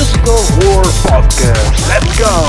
Musical War Podcast. Let's go!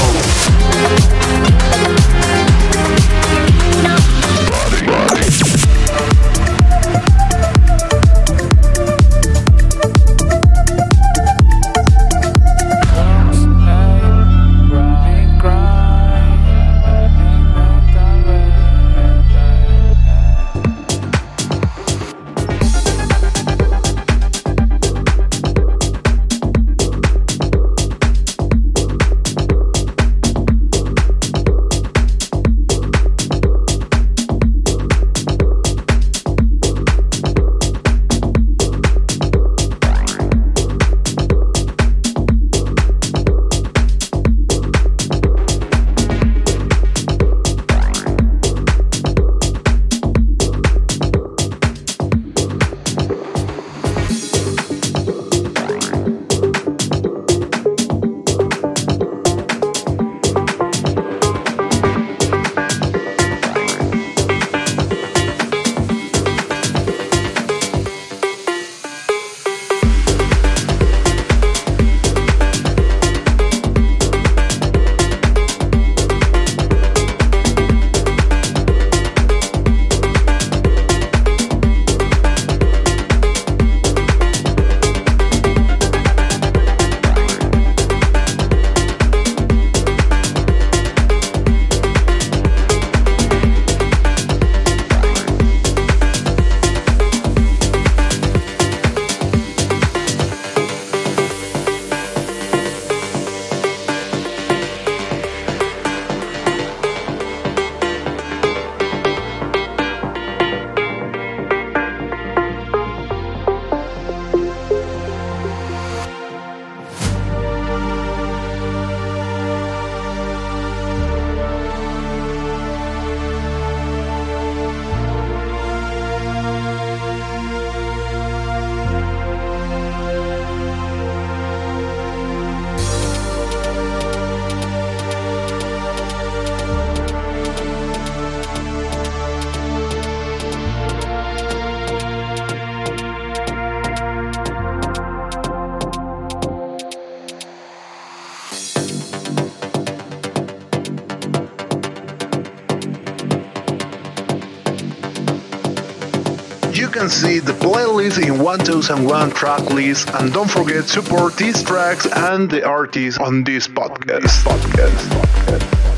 Can see the playlist in 1001 track list and don't forget support these tracks and the artists on this podcast. podcast. podcast.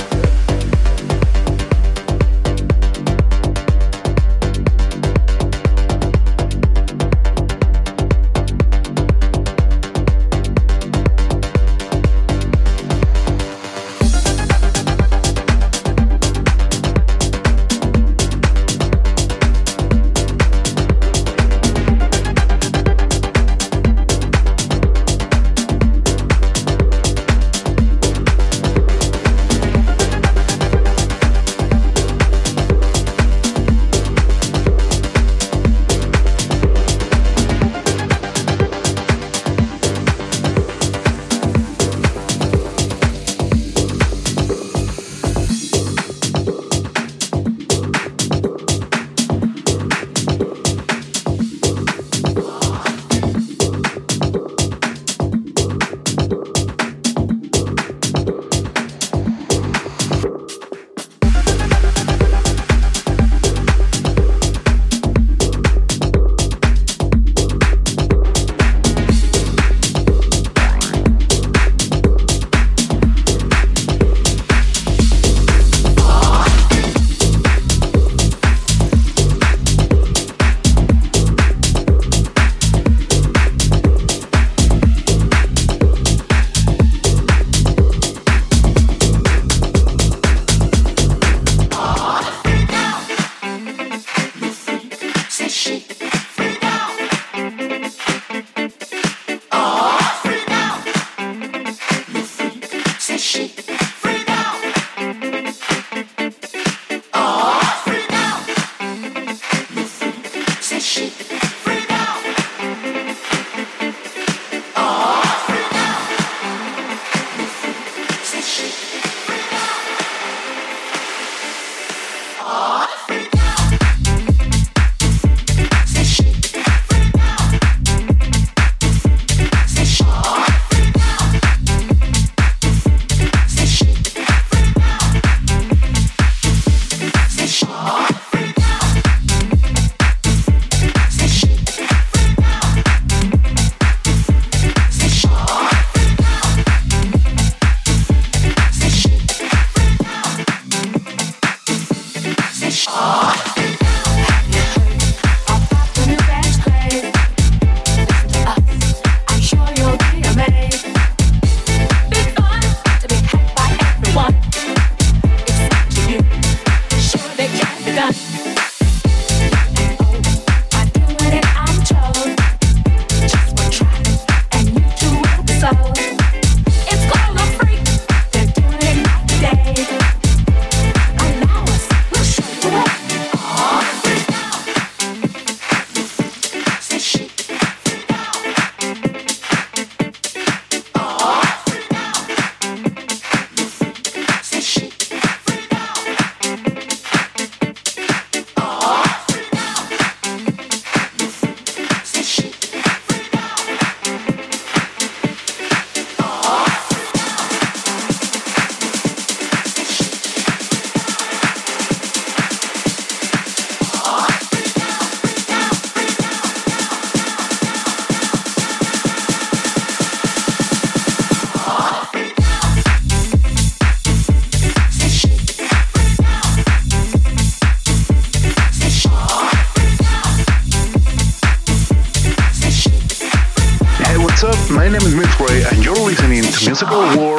Musical War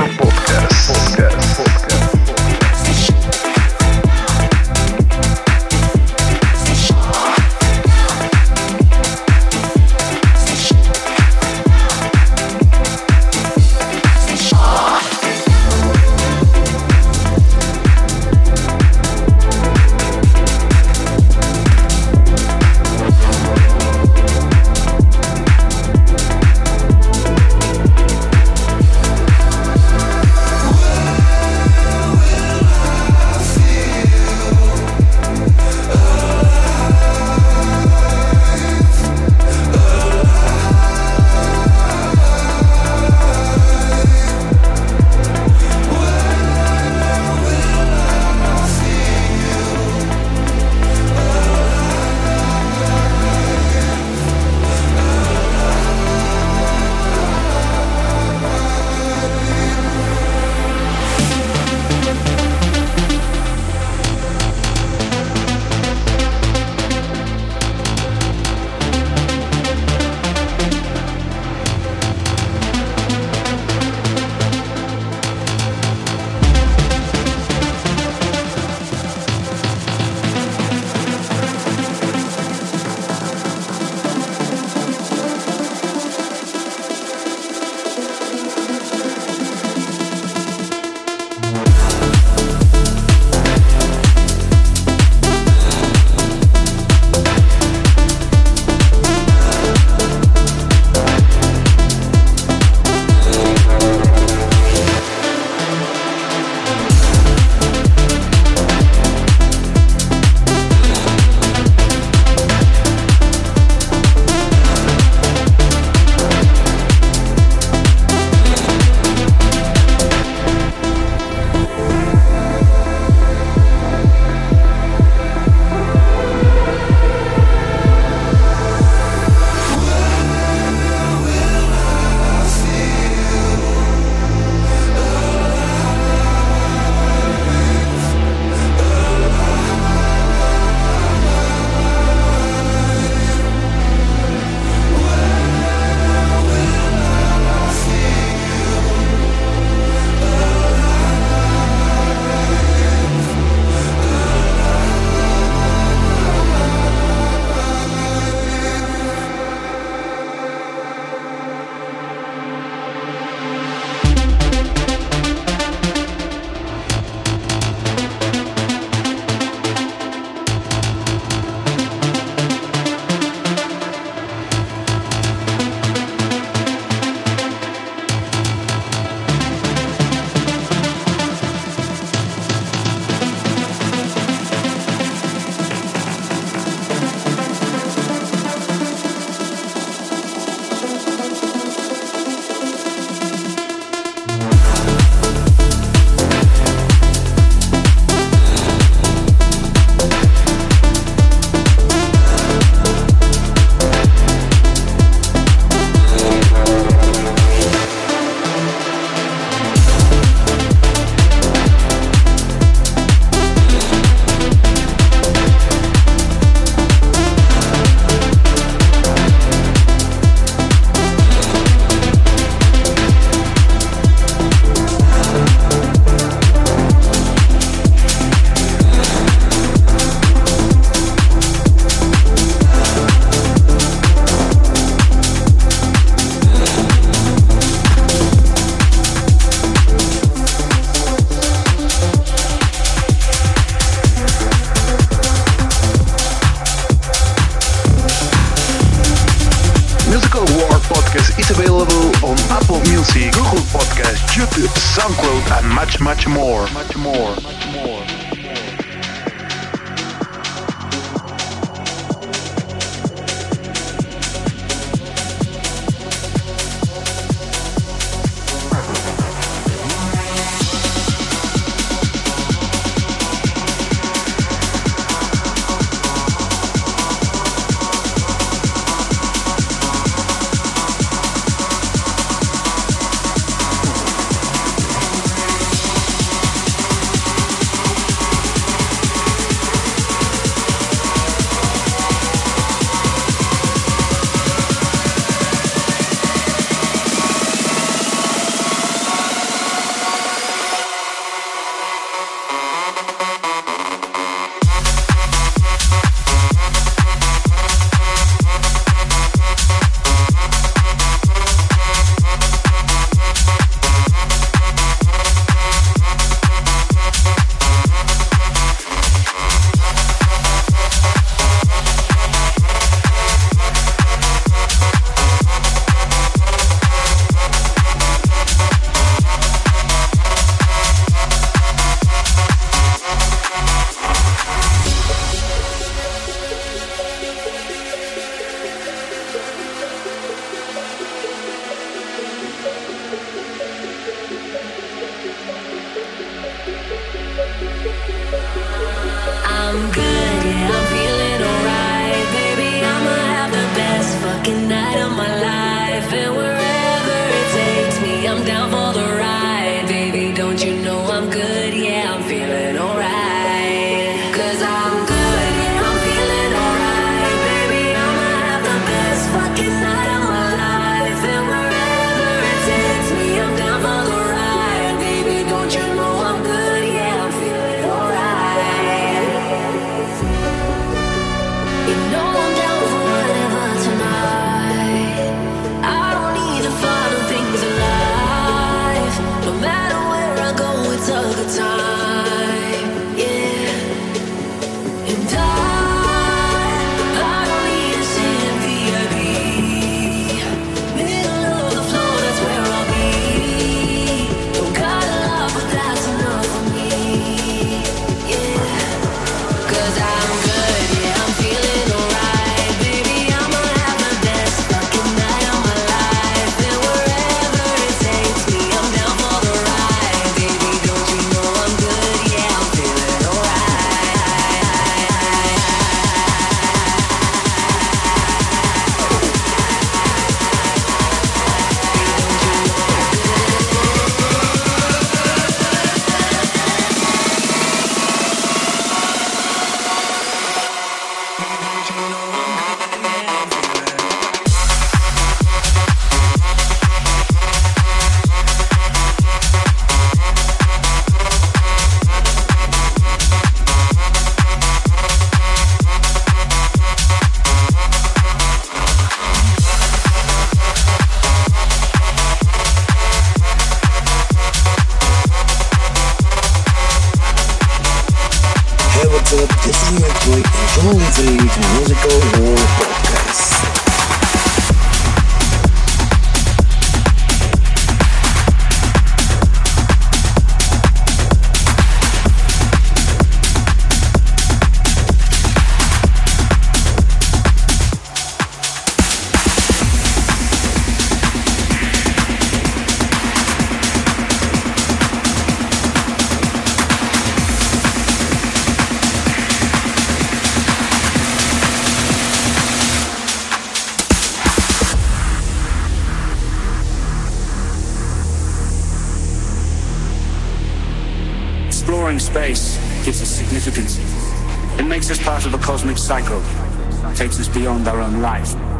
significance. It makes us part of a cosmic cycle, takes us beyond our own life.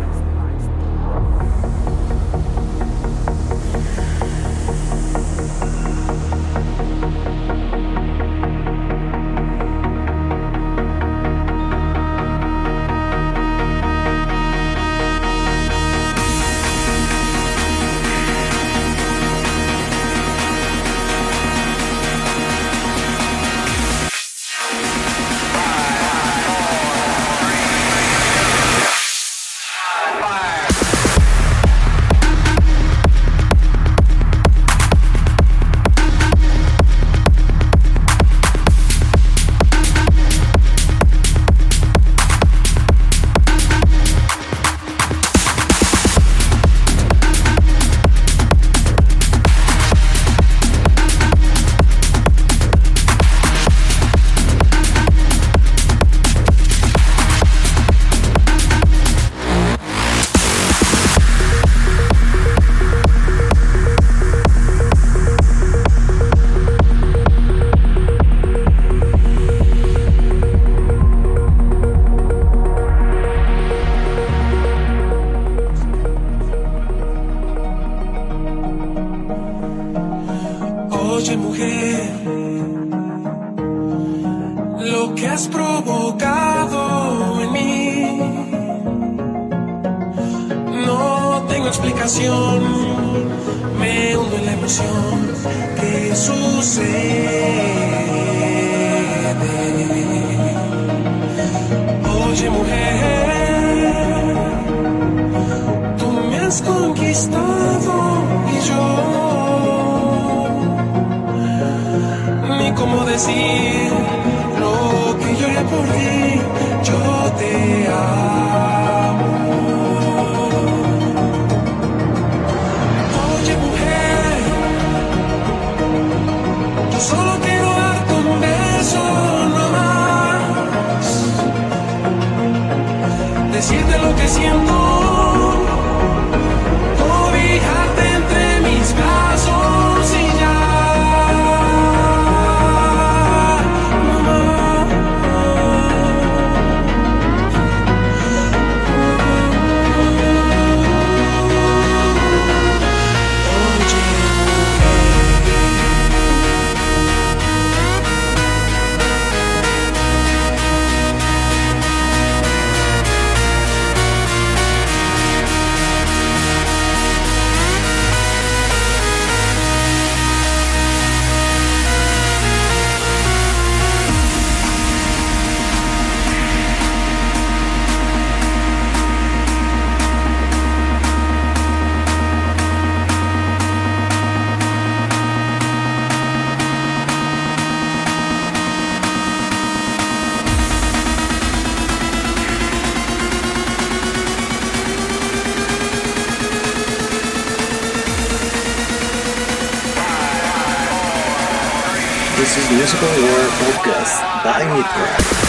lo que lloré por ti, yo te amo. Oye mujer, yo solo quiero darte un beso no más, decirte lo que siento. Musical War Podcast by Midcraft.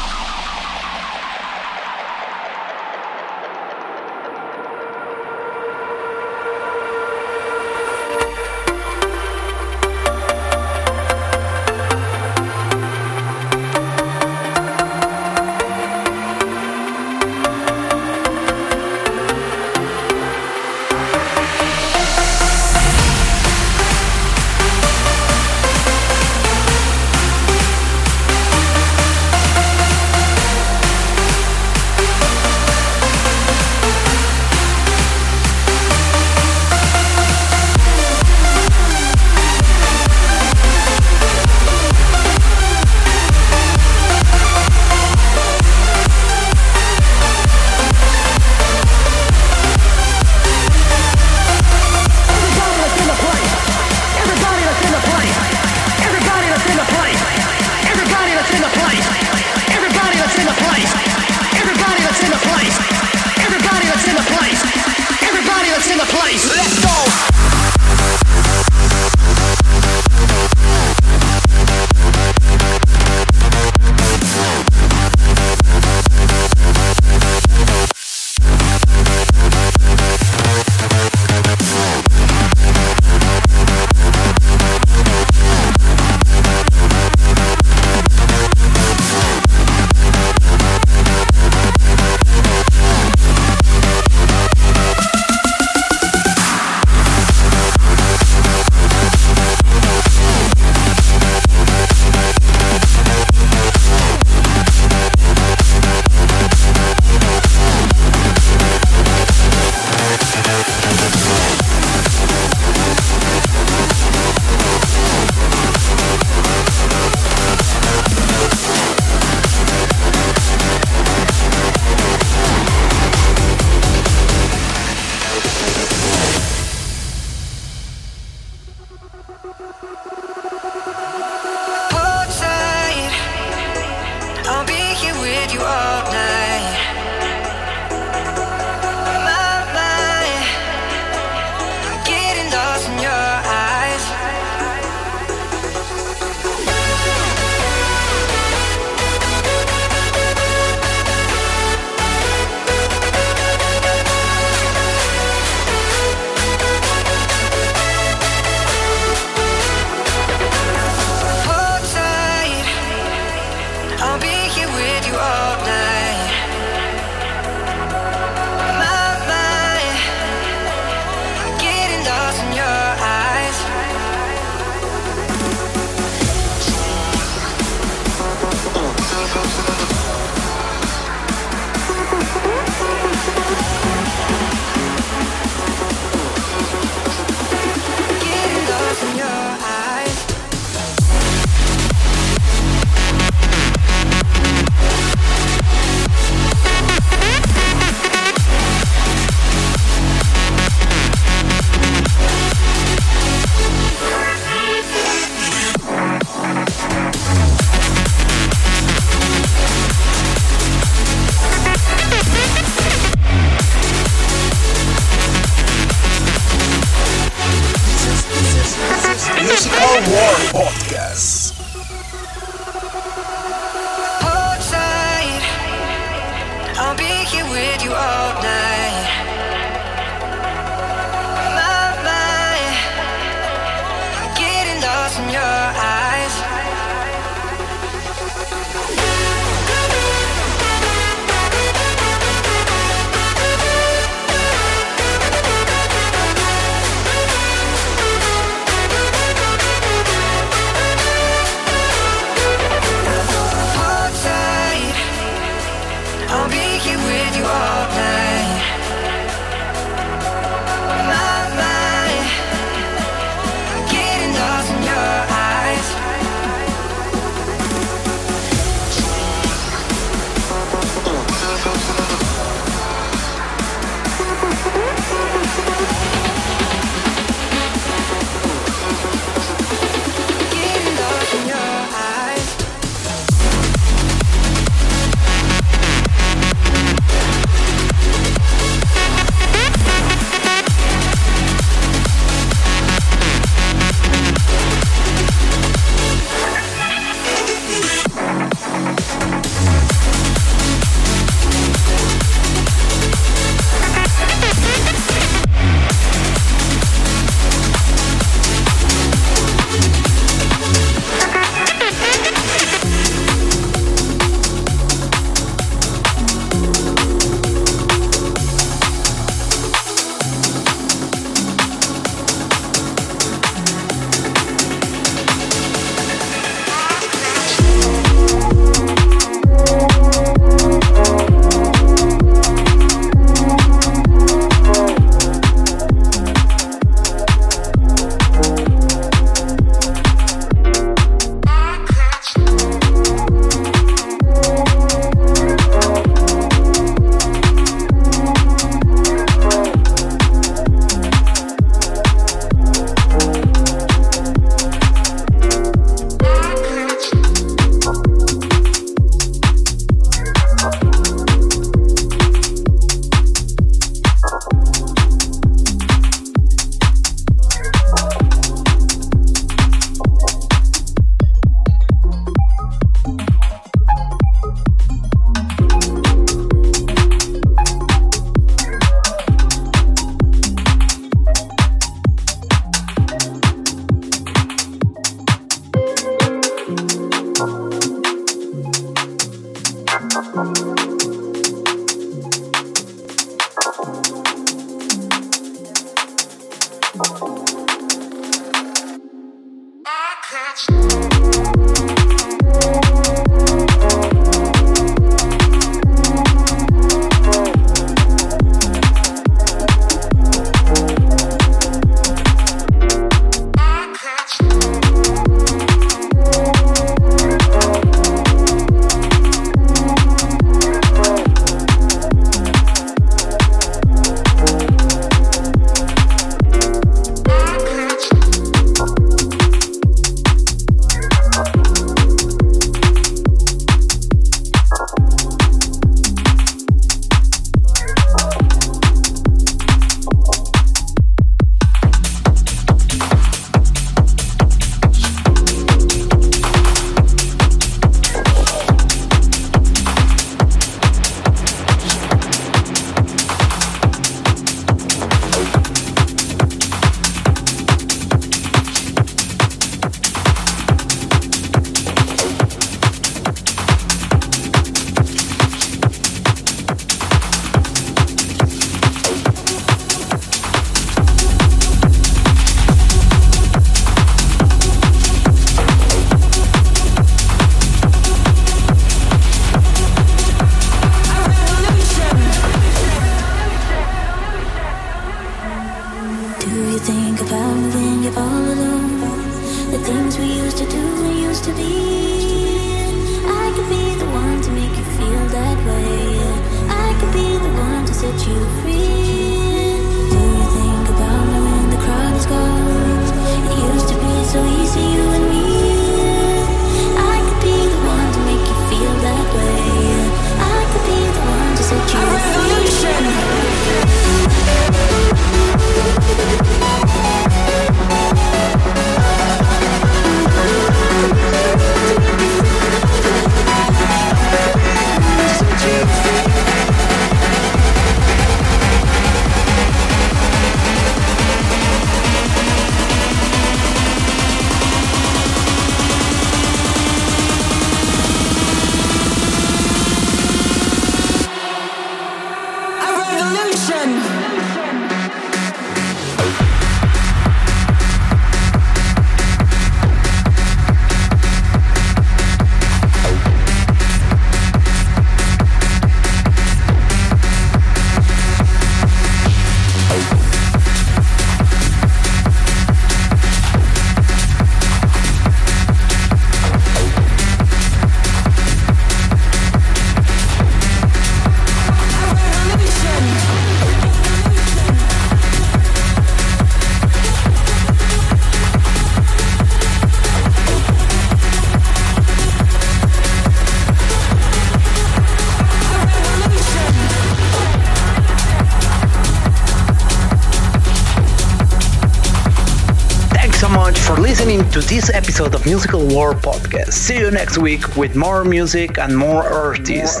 This episode of Musical War Podcast. See you next week with more music and more artists.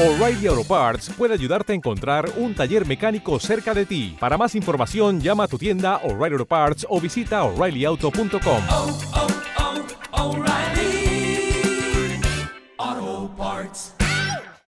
O'Reilly Auto Parts puede ayudarte a encontrar un taller mecánico cerca de ti. Para más información, llama a tu tienda O'Reilly Auto Parts o visita oreillyauto.com.